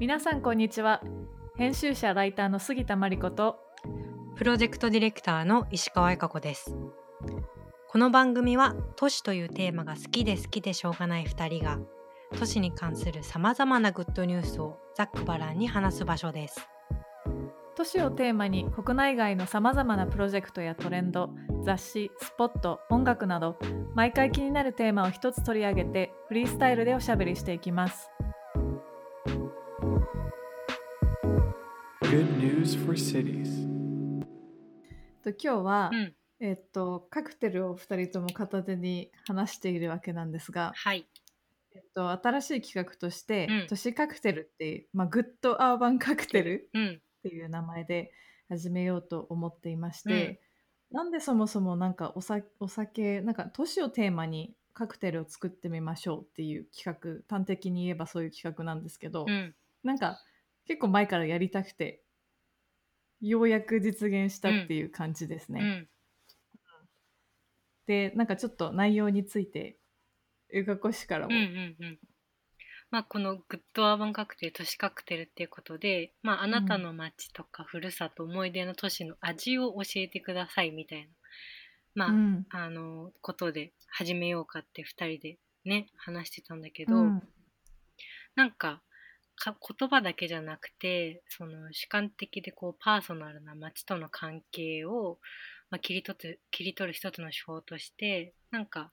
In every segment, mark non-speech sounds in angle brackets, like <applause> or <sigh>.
皆さんこんにちは。編集者ライターの杉田真理子とプロジェクトディレクターの石川恵香子です。この番組は都市というテーマが好きで好きでしょうがない2人が都市に関するさまざまなグッドニュースをざっくばらんに話す場所です。都市をテーマに国内外のさまざまなプロジェクトやトレンド雑誌スポット音楽など毎回気になるテーマを一つ取り上げてフリースタイルでおしゃべりしていきます Good news for cities. と今日は、うん。えっとカクテルを2人とも片手に話しているわけなんですが、はい。えっと、新しい企画として、うん。都市カクテルっていう、まあ、グッドアーバンカクテルうん。っていう名前で始めようと思っていまして、なんでそもそもなんかおさお酒なんか都市をテーマにカクテルを作ってみましょうっていう企画端的に言えばそういう企画なんですけど、うん。なんか結構前からやりたくてようやく実現したっていう感じですね。うん。でなんかちょっと内容についてうがこしからも、うんうんうん。まあこのグッドアーバンカクテル都市カクテルっていうことでまああなたの街とかふるさと思い出の都市の味を教えてくださいみたいなまあ、うん。あのことで始めようかって2人でね話してたんだけど、うん。なんかか言葉だけじゃなくてその主観的でこうパーソナルな街との関係を、まあ、切り取って切り取る一つの手法としてなんか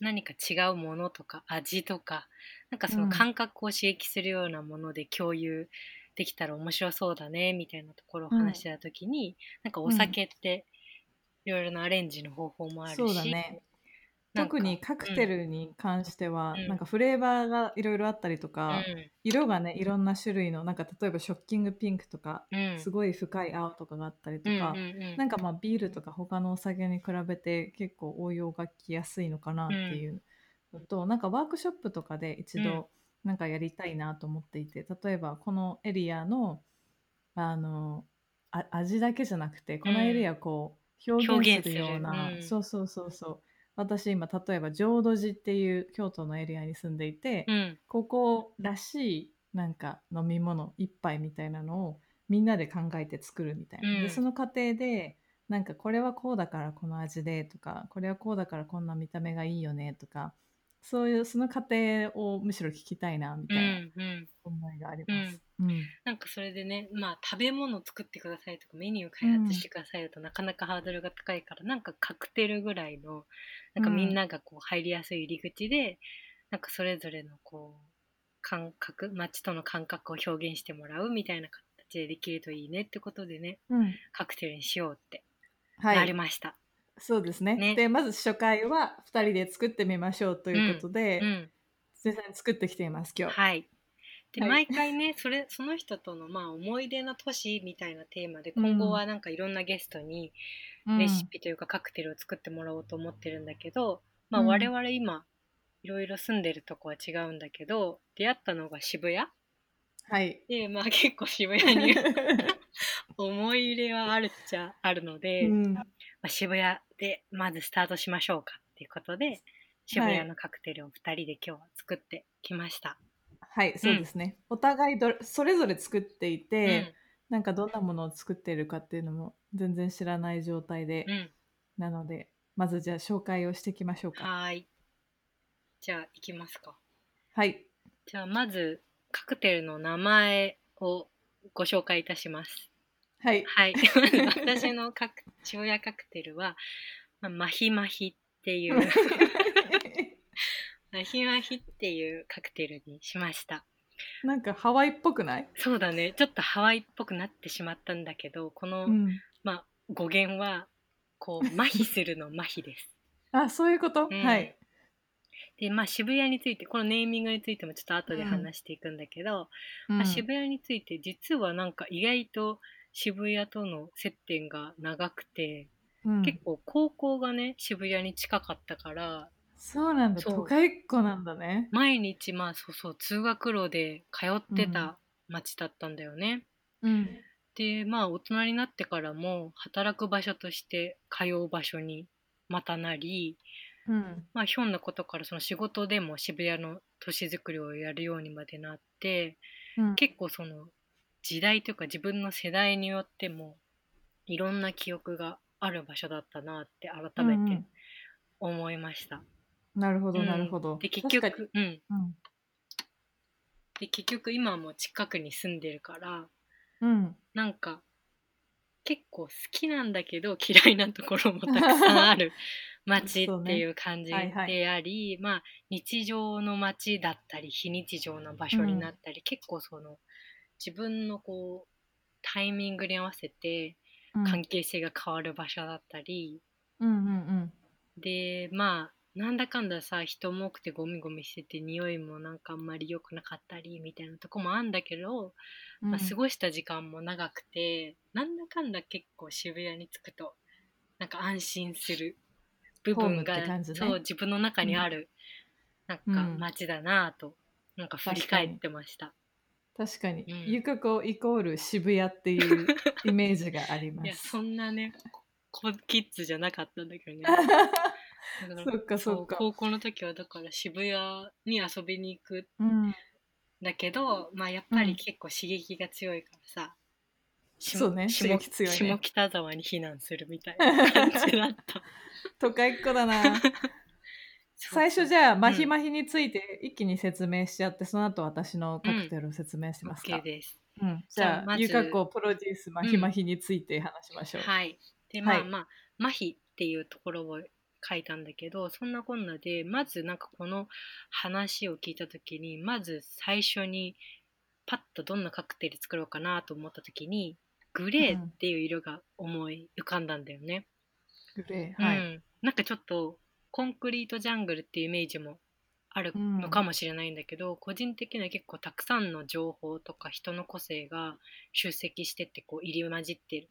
何か違うものとか味とかなんかその感覚を刺激するようなもので共有できたら面白そうだねみたいなところを話してた時に、なんかお酒っていろいろなアレンジの方法もあるし、そうだね特にカクテルに関しては、うん。なんかフレーバーがいろいろあったりとか、うん。色がねいろんな種類のなんか例えばショッキングピンクとか、うん。すごい深い青とかがあったりとか、うんうんうん。なんかまあビールとか他のお酒に比べて結構応用がきやすいのかなっていうのと、なんかワークショップとかで一うん。度なんかやりたいなと思っていて例えばこのエリアのあのあ味だけじゃなくてこのエリアをこう表現するような、そうそうそうそう私今例えば浄土寺っていう京都のエリアに住んでいて、うん。ここらしいなんか飲み物一杯みたいなのをみんなで考えて作るみたいな、うん。でその過程でなんかこれはこうだからこの味でとかこれはこうだからこんな見た目がいいよねとかそういうその過程をむしろ聞きたいなみたいなうんうん。思いがあります。うん。なん。かそれでね、まあ食べ物作ってくださいとかメニュー開発してくださいだとなかなかハードルが高いから、なんかカクテルぐらいの、なんかみんながこう入りやすい入り口で、なんかそれぞれのこう、感覚、街との感覚を表現してもらうみたいな形でできるといいねってことでね、うん。カクテルにしようってはないりました。そうですねねでまず初回は2人で作ってみましょうということで、うん。実際に作ってきています今日。はい。で、はい毎回ね、<laughs> それ、その人とのまあ思い出の都市みたいなテーマで、今後はなんかいろんなゲストに、うんレシピというかカクテルを作ってもらおうと思ってるんだけど、まあ、うん我々今いろいろ住んでるとこは違うんだけど出会ったのが渋谷？はい。でまあ結構渋谷に <laughs> 思い入れはあるっちゃあるので、うんまあ、渋谷でまずスタートしましょうかっていうことで渋谷のカクテルを2人で今日は作ってきました。はい、そうですね。お互いどれそれぞれ作っていて、うんなんかどんなものを作っているかっていうのも全然知らない状態で、うん、なのでまずじゃあ紹介をしていきましょうか。はーいじゃあ行きますか。はい。じゃあまずカクテルの名前をご紹介いたします。はい。はい。<laughs> 私のカク渋谷カクテルは、まあ、マヒマヒっていう、マヒマヒっていうカクテルにしました。なんかハワイっぽくない、そうだね。ちょっとハワイっぽくなってしまったんだけど、この、うん、まあ、語源は、こう、麻痺するの麻痺です。あそういうこと、うんはい。で、まあ、渋谷について、このネーミングについてもちょっと後で話していくんだけど、うんまあ、渋谷について実はなんか意外と渋谷との接点が長くて、うん。結構高校がね渋谷に近かったからそうなんだ。都会っ子なんだね。毎日まあそうそう通学路で通ってた町だったんだよね。うん。でまあ大人になってからも働く場所として通う場所にまたなり、うん。まあ、ひょんなことからその仕事でも渋谷の都市づくりをやるようにまでなってうん。結構その時代というか自分の世代によってもいろんな記憶がある場所だったなって改めて思いました。なるほどうん。なるほど。で結確かに。局、うん、うん。で結局今も近くに住んでるからうん。なんか結構好きなんだけど嫌いなところもたくさんある <laughs> 街っていう感じはいはい。であり、まあ日常の街だったり非日常の場所になったり、結構その自分のこうタイミングに合わせてうん。関係性が変わる場所だったり、うんうんでまあなんだかんださ人も多くてゴミゴミしてて匂いもなんかあんまり良くなかったりみたいなとこもあんだけど、うん。まあ、過ごした時間も長くてなんだかんだ結構渋谷に着くとなんか安心する部分が、ね。そう自分の中にある、なんかうん。街だなぁとなんか振り返ってました。確かに、うんゆかこイコール渋谷っていう <laughs> イメージがありまいやす。そんなねこキッズじゃなかったんだけどね。<laughs> そっかそっか高校の時はだから渋谷に遊びに行くうん、んだけど、まあやっぱり結構刺激が強いからさ、下そうね下刺激強いね下北沢に避難するみたいな感じだった。<laughs> 都会っ子だな。最初じゃゃあ、マヒマヒについて一気に説明しちゃって、その後私のカクテルを説明しますか。OK です。うん、じゃあ、じゃあまずゆかこプロデュースマヒマヒについて話しましょう。はい。で、まあはいまあ、麻痺っていうところを書いたんだけど、そんなこんなで、まずなんかこの話を聞いたときに、まず最初にパッとどんなカクテル作ろうかなと思ったときに、グレーっていう色が思い浮かんだんだよね。グレー、はい。うん。なんかちょっとコンクリートジャングルっていうイメージもあるのかもしれないんだけど、個人的には結構たくさんの情報とか人の個性が集積してってこう入り混じってる。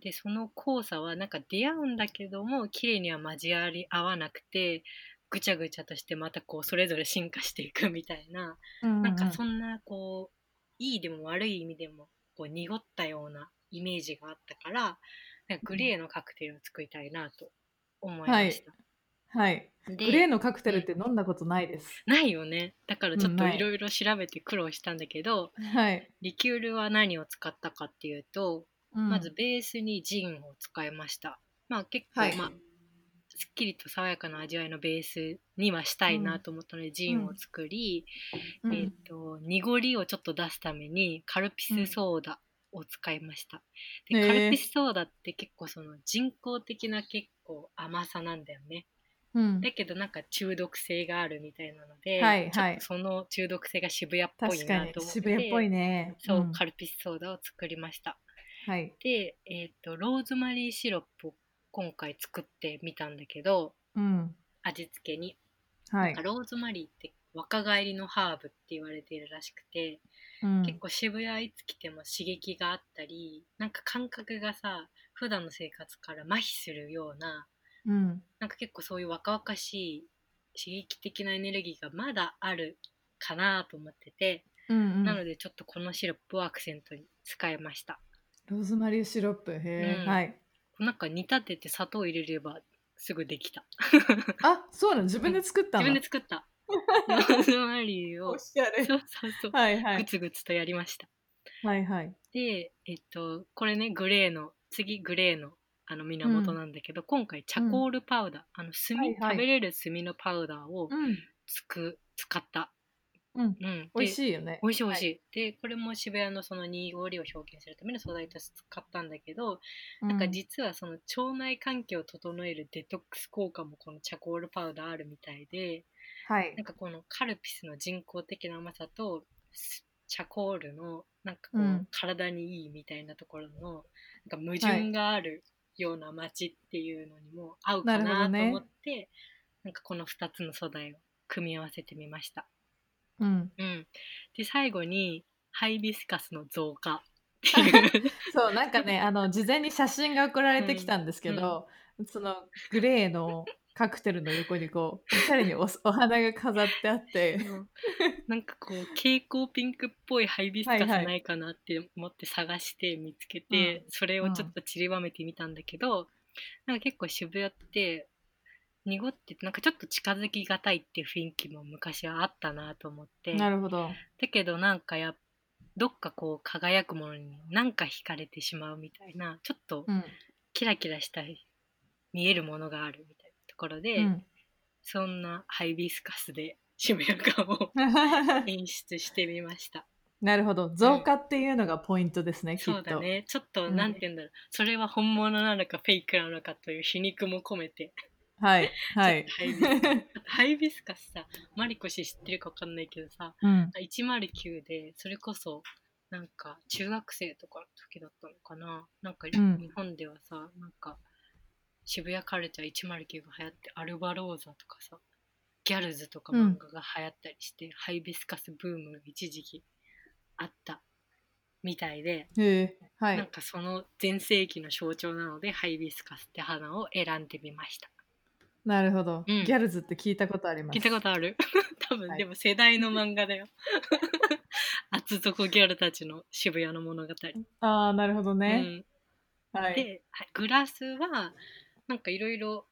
でその交差はなんか出会うんだけども綺麗には交わり合わなくてぐちゃぐちゃとしてまたこうそれぞれ進化していくみたいな、うんなんかそんなこういいでも悪い意味でもこう濁ったようなイメージがあったからなんかグレーのカクテルを作りたいなと思いました。はい。でグレーのカクテルって飲んだことないです。ないよね。だからちょっとい。ろいろ調べて苦労したんだけど、はい。リキュールは何を使ったかっていうと、うん。まずベースにジンを使いました。まあ結構、はい。まあすっきりと爽やかな味わいのベースにはしたいなと思ったので、ジンを作り、うん。えっ、と濁りをちょっと出すためにカルピスソーダを使いました、でカルピスソーダって結構その人工的な結構甘さなんだよねうんだけどなんか中毒性があるみたいなので、はいはいその中毒性が渋谷っぽいなと思って渋谷っぽいね。そう、んカルピスソーダを作りましたはい。で、えっとローズマリーシロップを今回作ってみたんだけどうん。味付けに、はい。ローズマリーって若返りのハーブって言われているらしくて、うん結構渋谷いつ来ても刺激があったりなんか感覚がさ普段の生活から麻痺するようなうん。なんか結構そういう若々しい刺激的なエネルギーがまだあるかなと思ってて、うんうん。なのでちょっとこのシロップをアクセントに使いましたローズマリーシロップ。へえ、うんはい。なんか煮立てて砂糖入れればすぐできたあ、そうなの？自分で作ったの？自分で作ったローズマリーをおしゃれ。そうそうそう、はいはい。グツグツとやりましたはいはい。でえっとこれねグレーの次グレーのあの源なんだけど、今回チャコールパウダー、あの炭、はいはい食べれる炭のパウダーをうん。つく使った、うん。うん、美味いしいよね。美味しい美味しい、い。でこれも渋谷のその濁りを表現するための素材として使ったんだけど、ななんか実はその腸内環境を整えるデトックス効果もこのチャコールパウダーあるみたいではいなん。かこのカルピスの人工的な甘さとスチャコールのなんかこう、うん体にいいみたいなところのなんか矛盾があるような街っていうのにも合うかなと思ってなんかこの2つの素材を組み合わせてみました。うん。うん、で最後にハイビスカスの増加 <laughs> そう、なんかね、あの、事前に写真が送られてきたんですけど、そのグレーのカクテルの横にこう、おしゃれにおお花が飾ってあって、うん。なんかこう蛍光ピンクっぽいハイビスカスはいはいないかなって思って探して見つけて、うん。それをちょっと散りばめてみたんだけど、なんか結構渋谷って濁っててなんかちょっと近づきがたいっていう雰囲気も昔はあったなと思って。なるほど。だけどなんかやっどっかこう輝くものになんか惹かれてしまうみたいなちょっとうん。キラキラした見えるものがあるみところで、うん。そんなハイビスカスで渋谷感を演出してみました。なるほど。増加っていうのがポイントですね、きっと。そうだね。ちょっとうん。なんて言うんだろう、それは本物なのかフェイクなのかという皮肉も込めて。はいはい。<laughs> ハイビスカスさマリコ氏知ってるか分かんないけどさうん。109でそれこそなんか中学生とかの時だったのかな。なんかうん。日本ではさ、なんか渋谷カルチャー109が流行ってアルバローザとかさギャルズとか漫画が流行ったりして、ハイビスカスブームが一時期あったみたいで、はなんいかその全盛期の象徴なのでハイビスカスって花を選んでみました。なるほど、うん。ギャルズって聞いたことあります。聞いたことある。<laughs> 多分、はい。でも世代の漫画だよ。<laughs> 厚底ギャルたちの渋谷の物語、ああなるほどね、うん。はい。ではいグラスはなんかいろいろ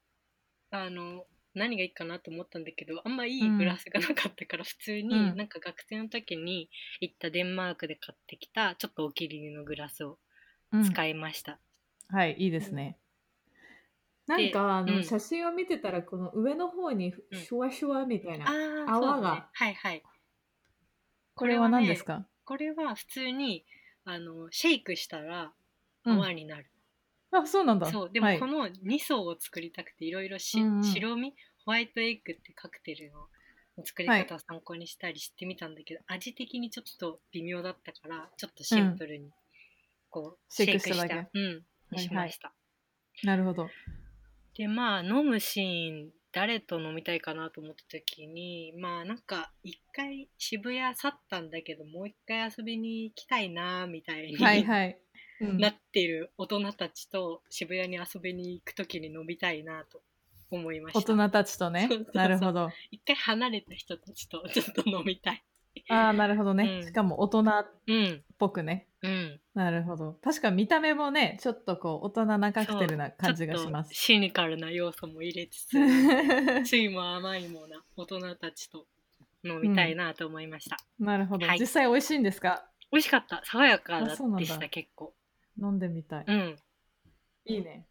あの何がいいかなと思ったんだけどあんまいいグラスがなかったから普通に、うん。なんか学生の時に行ったデンマークで買ってきたちょっとお気に入りのグラスをうん。使いました、はいいいですね、なんかあの、うん。写真を見てたらこの上の方にうん。シュワシュワみたいな、泡が。ね。はいはい。これは何ですか、これは普通にあのシェイクしたらうん。泡になる、あそうなんだ。そうでもはい。この2層を作りたくていろいろし、うんうん。白身？ホワイトエッグってカクテルの作り方を参考にしたりしてみたんだけど、味的にちょっと微妙だったからちょっとシンプルにこう、シェイクしただけ。うんにしました、なるほど。でまあ飲むシーン誰と飲みたいかなと思った時にまあなんか一回渋谷去ったんだけどもう一回遊びに行きたいなみたいに、はいはい、うんなってる大人たちと渋谷に遊びに行く時に飲みたいなと思いました。大人たちとね。なるほど。一回離れた人たちとちょっと飲みたい。ああなるほどね、うん。しかも大人っうんぽくね。うん。なるほど。確か見た目もねちょっとこう大人なカクテルな感じがします。シニカルな要素も入れつつ酸いも甘いもな大人たちと飲みたいなと思いました、なるほど、はい。実際美味しいんですか？美味しかった。爽やかでした結構飲んでみたい、うん。いいね。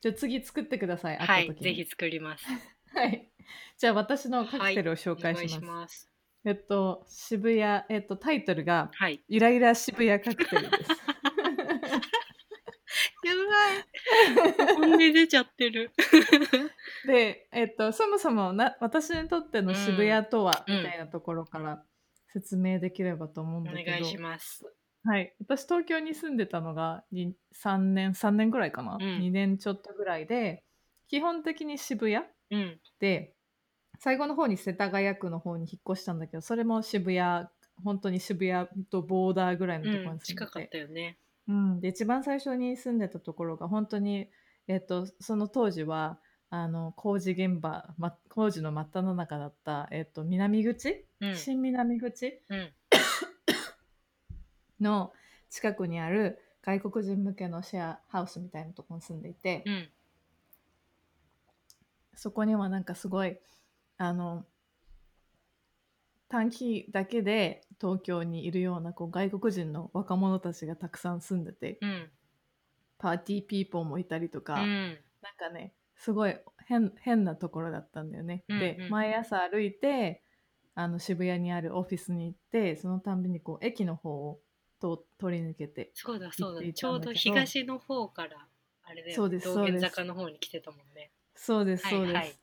じゃあ次作ってくださいはいぜひ作ります。<laughs> はい。じゃあ私のカクテルを紹介します,、します。えっと渋谷えっとタイトルがはい。ゆらゆら渋谷カクテルです。<laughs> やばい。本音出ちゃってる。で、えっと、そもそもな私にとっての渋谷とは、うん。みたいなところから説明できればと思うんおだけど、願いしますはい、私東京に住んでたのがに3年3年ぐらいかな、うん。2年ちょっとぐらいで基本的に渋谷うん。で最後の方に世田谷区の方に引っ越したんだけどそれも渋谷本当に渋谷とボーダーぐらいのところうんに住んでて、近かったよね。うん、で一番最初に住んでたところが本当に、えっと、その当時はあの工事現場、ま、工事の真っ只中だった、えっと、南口、うん。新南口？うんの近くにある外国人向けのシェアハウスみたいなところに住んでいて、うん。そこにはなんかすごいあの短期だけで東京にいるようなこう外国人の若者たちがたくさん住んでてうん。パーティーピーポーもいたりとか、うん。なんかねすごい変変なところだったんだよね。うんでうん。毎朝歩いてあの渋谷にあるオフィスに行ってそのたんびにこう駅の方をと通り抜けてそうだそうだ。ちょうど東の方からあれだよそうです道そうです玄坂の方に来てたもんね。そうです。そうです。はいはい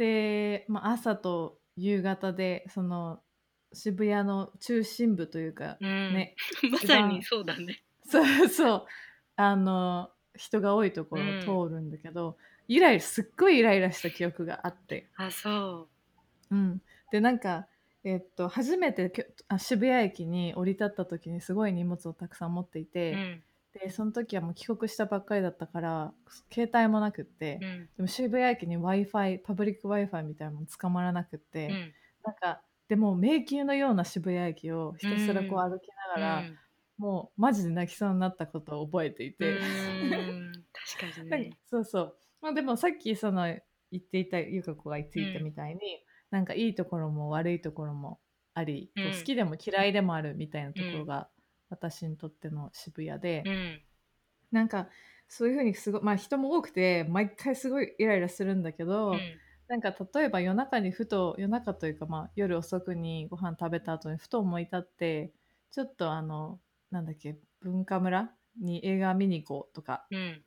で、まあ、朝と夕方でその渋谷の中心部というか、うん。ね <laughs> まさにそうだね。そうそう。あの人が多いところを通るんだけど、イライラすっごいイライラした記憶があって。あそうん、でなんか、えっと初めてきょあ渋谷駅に降り立った時にすごい荷物をたくさん持っていうて、うん。でその時はもう帰国したばっかりだったから携帯もなくって、うん。でも渋谷駅に w i f i パブリック w i f i みたいなのも捕まらなくって、うん。なんかでも迷宮のような渋谷駅をひたすらこううん歩きながら、うん。もうマジで泣きそうになったことを覚えていて。うん。<laughs> 確かにね。そうそう、まあ、でもさっきその言っていたゆか子が言っていたみたいに、なんかいいところも悪いところもあり、こううん好きでも嫌いでもあるみたいなところが私にとっての渋谷で、うん。なんかそういうふうにすごいまあ人も多くて毎回すごいイライラするんだけど、うん。なんか例えば夜中にふと夜中というかまあ夜遅くにご飯食べた後にふと思い立ってちょっとあのなんだっけ文化村に映画見に行こうとかうん。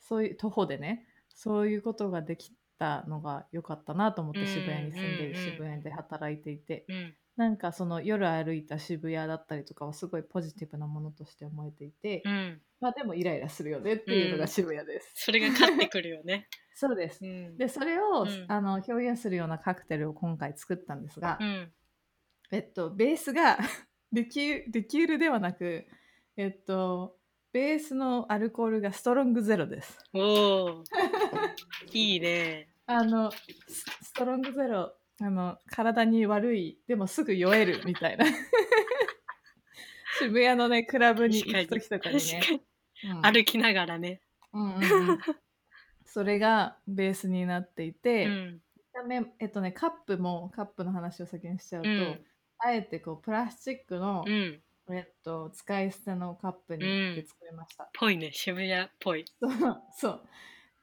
そういう徒歩でねそういうことができたのが良かったなと思ってうん渋谷に住んでうんうん渋谷で働いていてうん。なんかその夜歩いた渋谷だったりとかはすごいポジティブなものとして思えていて、うん。まあでもイライラするよねっていうのが渋谷です。それが勝ってくるよね。<laughs> そうですうん。でそれを、うんあの表現するようなカクテルを今回作ったんですが、うん。えっとベースがリキュリキュールではなくえっとベースのアルコールがストロングゼロです。おお。<laughs> いいね。あのスストロングゼロあの体に悪いでもすぐ酔えるみたいな <laughs> 渋谷のねクラブに行く時とかにねうん歩きながらね。うんうんうんそれがベースになっていて、うん。えっとねカップもカップの話を先にしちゃうと、うんあえてこうプラスチックの、うん。えっと、使い捨てのカップにで作りました。ぽいね。渋谷っぽい。そう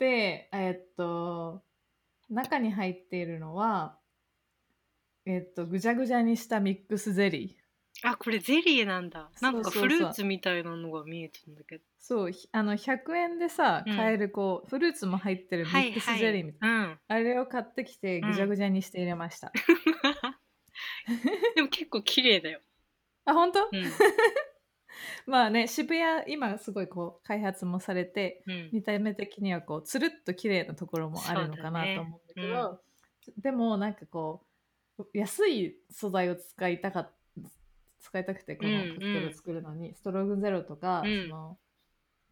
でえっと中に入っているのはえっとぐちゃぐちゃにしたミックスゼリーあ、これゼリーなんだ。なんかフルーツみたいなのが見えてるんだけど。そうひあの100円でさうん買えるこう、フルーツも入ってるミックスゼリーみたいな、うん。あれを買ってきてうんぐちゃぐちゃにして入れました、<laughs> でも結構綺麗だよ。あ本当、うん。<laughs> <laughs> まあね渋谷今すごいこう開発もされてうん。見た目的にはこうつるっと綺麗なところもあるのかなと思うんだけどでもなんかこう安い素材を使いたかっ使いたくてこのうんカクテルを作るのに、ストロングゼロとか、うん。その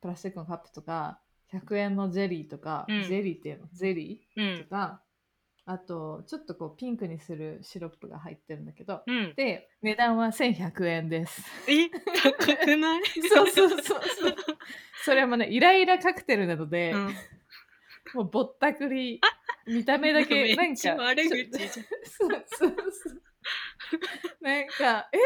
プラスチックのカップとか100円のジェリーとか、うん。ジェリーっていうのゼリうん。ーとか、あとちょっとこうピンクにするシロップが入ってるんだけどうん。で値段は1100円です。え、高くない？<laughs> そうそうそうそう。それもね、イライラカクテルなので、うん。もうぼったくり、見た目だけ、<laughs> めなんか、悪口じゃん。そうそうそう。なんか、え、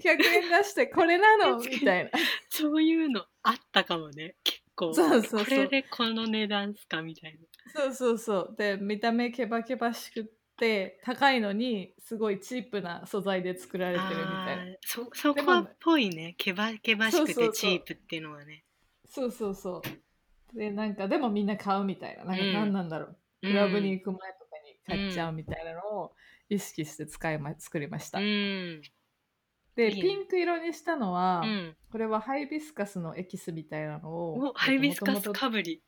1100円出してこれなの？みたいな。そういうのあったかもね。結構。そうそうそうこれでこの値段っすかみたいな。そうそうそう。で、見た目ケバケバしくって、高いのに、すごいチープな素材で作られてるみたいな。そそこはっぽいね。けばけばしくてチープっていうのはね。そうそうそう。で、なんか、でもみんな買うみたいな。なんかうん何なんだろう。クラブに行く前とかに買っちゃうみたいなのを意識して使いま、作りました。うん。で、ピンク色にしたのは、うん。これはハイビスカスのエキスみたいなのをお、ハイビスカスかぶり。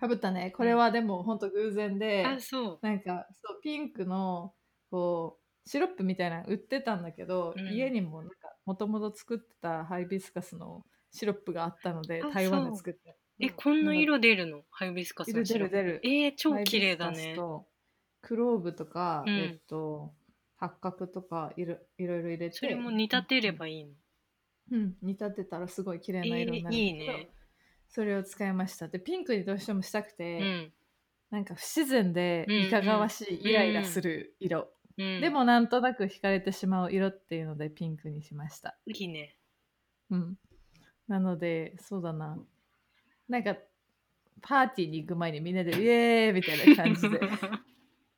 かぶったね。これはでも本当偶然で、あ、そう。なんかそうピンクのこうシロップみたいなの売ってたんだけど、うん。家にもなんかもともと作ってたハイビスカスのシロップがあったのであ台湾で作って。え、こんな色出るの？ハイビスカスのシロップ。る出る。えー、超綺麗だね。クローブとか、うん。えっと八角とかいろいろいろ入れて。それも煮立てればいいの？うん、煮立てたらすごい綺麗えな色になー、るいいね。それを使いました。でピンクにどうしてもしたくて、うん。なんか不自然でうんうん。いかがわしい、イライラする色、うん、でもなんとなく惹かれてしまう色っていうのでピンクにしました。いいね。うん。なのでそうだな。なんかパーティーに行く前にみんなでイエーイみたいな感じで <laughs>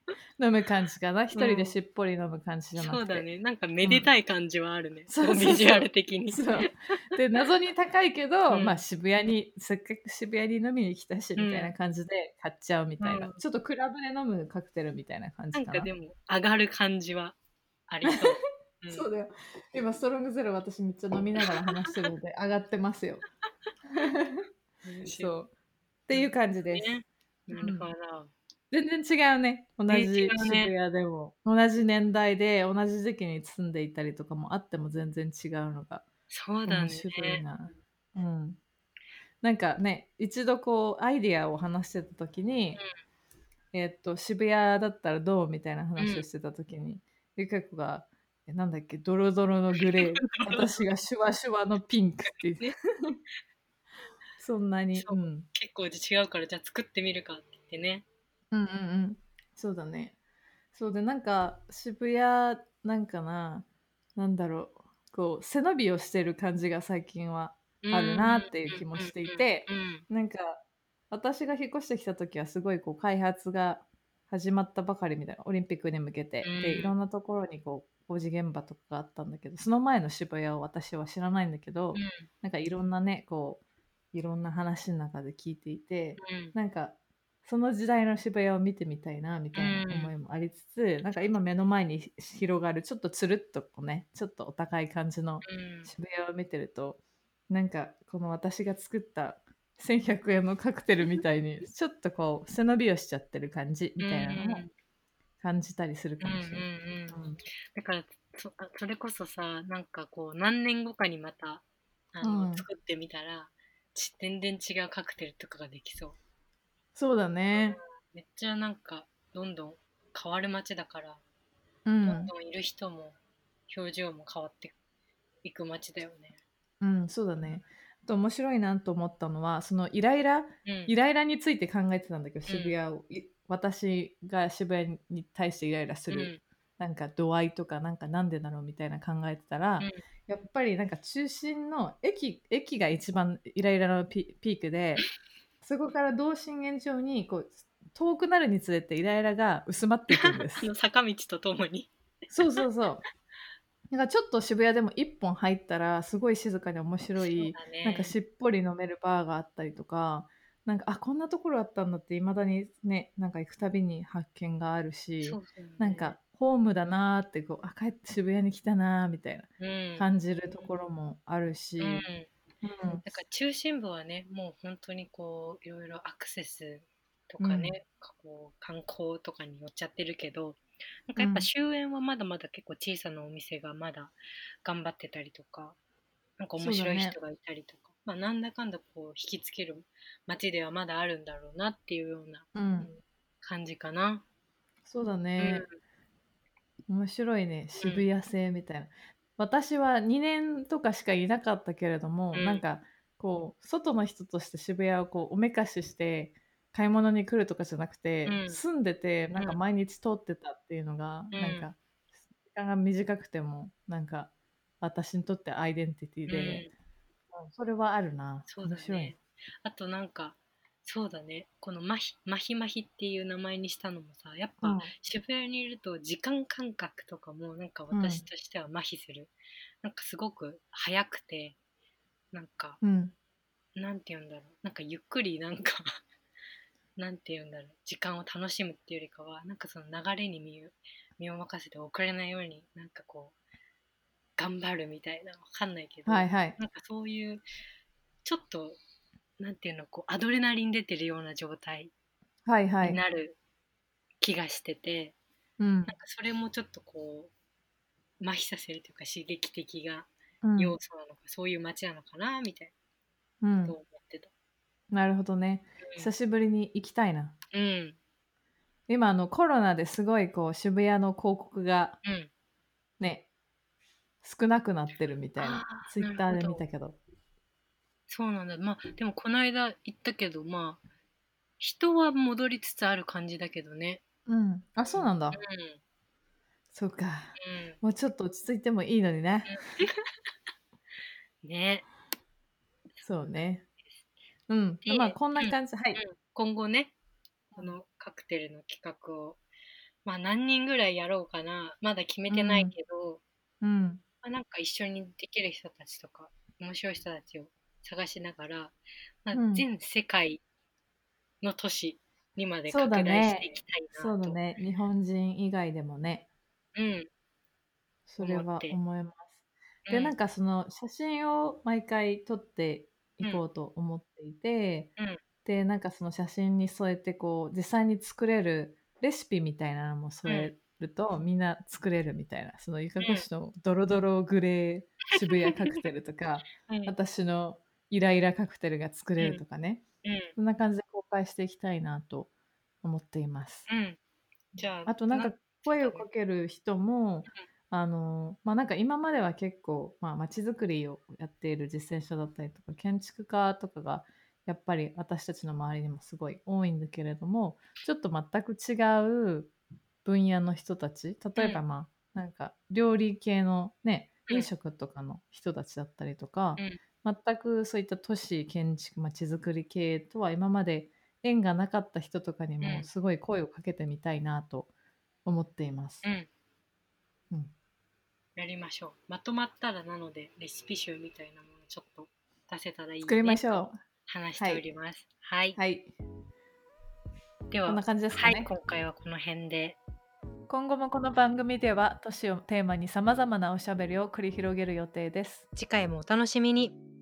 <laughs> 飲む感じかな？一人でしっぽり飲む感じじゃなくて、そうだね。なんかめでたい感じはあるね。そうそうそう。ビジュアル的に。そう。で謎に高いけど、うん。まあ渋谷にせっかく渋谷に飲みに来たしみたいな感じで買っちゃうみたいな、うん。ちょっとクラブで飲むカクテルみたいな感じかな。なんかでも上がる感じはありそう。<laughs> うん。そうだよ。今ストロングゼロ私めっちゃ飲みながら話してるので <laughs> 上がってますよ。そう。っていう感じです、ね。なるほど。全然違うね。同じ渋ね。谷でも、同じ年代で同じ時期に住んでいたりとかもあっても全然違うのがそうだね。面白いな、うん。なんかね一度こうアイディアを話してた時に、えっと渋谷だったらどうみたいな話をしてた時に、ゆか子がえなんだっけドロドロのグレー。<laughs> 私がシュワシュワのピンクって言ってねそんなに結構違うからじゃあ作ってみるかって言ってね。うんうんうん。そうだね。そうでなんか渋谷なんかななんだろうこう背伸びをしてる感じが最近はあるなっていう気もしていてうんなんか私が引っ越してきた時はすごいこう開発が始まったばかりみたいなオリンピックに向けて、うん。でいろんなところにこう工事現場とかがあったんだけどその前の渋谷を私は知らないんだけど、うん。なんかいろんなねこういろんな話の中で聞いていてうん。なんかその時代の渋谷を見てみたいなみたいな思いもありつつ、なんか今目の前に広がるちょっとつるっとこうねちょっとお高い感じのうん。渋谷を見てるとなんかこの私が作った1100円のカクテルみたいに <laughs> ちょっとこう背伸びをしちゃってる感じみたいなのも感じたりするかもしれない。うんうんうんうん。だからそれこそさなんかこう何年後かにまたあの、うん。作ってみたらち全然違うカクテルとかができそうそうだね。めっちゃなんかどんどん変わる街だから、うどんん、どんいる人も表情も変わっていく街だよね。うん、そうだね。あと面白いなと思ったのはそのイライラうん。イライラについて考えてたんだけどうん。渋谷を、い私が渋谷に対してイライラする、うん。なんか度合いとかなんかなんでだろうみたいな考えてたら、うん。やっぱりなんか中心の駅駅が一番イライラのピピークでそこから同心円状にこう遠くなるにつれてイライラが薄まっていくんです。あの坂道とともに。そうそうそう。なんかちょっと渋谷でも一本入ったらすごい静かで面白い、ね。なんかしっぽり飲めるバーがあったりとかなんかあこんなところあったんだっていまだにねなんか行くたびに発見があるし、ね。なんかホームだなーってこうあ帰って渋谷に来たなーみたいなうん。感じるところもあるし、うんうんなん。か中心部はねもう本当にこういろいろアクセスとかね、こう観光とかに寄っちゃってるけどなんかやっぱ終焉はまだまだ結構小さなお店がまだ頑張ってたりとかなんか面白い人がいたりとか、まあなんだかんだこう引きつける街ではまだあるんだろうなっていうようなうん。感じかな。そうだうね、面白いね。渋谷製みたいな、私は2年とかしかいなかったけれども、うん。なんかこう外の人として渋谷をこうおめかしして買い物に来るとかじゃなくて、うん。住んでてなんか毎日通ってたっていうのが、うん。なんか時間が短くてもなんか私にとってアイデンティティうん。で、うんそれはあるな。そうだ面白い。ね。あとなんかそうだね。このマヒマヒマヒっていう名前にしたのもさやっぱ、うん。渋谷にいると時間感覚とかもなんか私としては麻痺する、なんかすごく早くてなんかうん。なんて言うんだろう。なんかゆっくりなんか <laughs> なんて言うんだろう。時間を楽しむっていうよりかはなんかその流れに身を身を任せて遅れないようになんかこう頑張るみたいな。わかんないけど、はいはい。なんかそういうちょっとなんていうのこうアドレナリン出てるような状態はいはい、になる気がしてて、うん。なんかそれもちょっとこう麻痺させるというか刺激的なうん。要素なのか、そういう街なのかなみたいうん。なと思ってた。なるほどね。久しぶりに行きたいな。うん、うん今あのコロナですごいこう渋谷の広告がうん。ね少なくなってるみたいな。ツイッターで見たけどそうなんだ。まあでもこの間行ったけどまあ人は戻りつつある感じだけどね。うん。あそうなんだ、うそうか。ん。もうちょっと落ち着いてもいいのにね。うん、ね。そうね。うん。でまあこんな感じ、はい、うん。今後ねこのカクテルの企画をまあ何人ぐらいやろうかな。まだ決めてないけど、うん。まあ、なんか一緒にできる人たちとか面白い人たちを探しながら、まあうん。全世界の都市にまでそうだ拡大しねていきたいなと。そうだね。日本人以外でもね。うん。それは思います。で、なんかその写真を毎回撮っていこうと思っていて、うん。でなんかその写真に添えてこう実際に作れるレシピみたいなのも添えると、みんな作れるみたいなそのゆかこしのドロドログレー渋谷カクテルとかうん、<laughs> うん。私のイライラカクテルが作れるとかね、うん。そんな感じで公開していきたいなと思っています。うん。じゃあ、あとなんか声をかける人も、あのまあなんか今までは結構まあ街づくりをやっている実践者だったりとか建築家とかがやっぱり私たちの周りにもすごい多いんだけれどもちょっと全く違う分野の人たち例えばうんまあなんか料理系のねうん。飲食とかの人たちだったりとか、うん全くそういった都市建築まちづくり系とは今まで縁がなかった人とかにうんもすごい声をかけてみたいなと思っています。うん。うんやりましょう。まとまったらなので、レシピ集みたいなものちょっと出せたらいいね作りましょと話しております。はい。う。はい、では、こんな感じですかね。はい、今回はこの辺で。今後もこの番組では都市をテーマにさまざまなおしゃべりを繰り広げる予定です。次回もお楽しみに。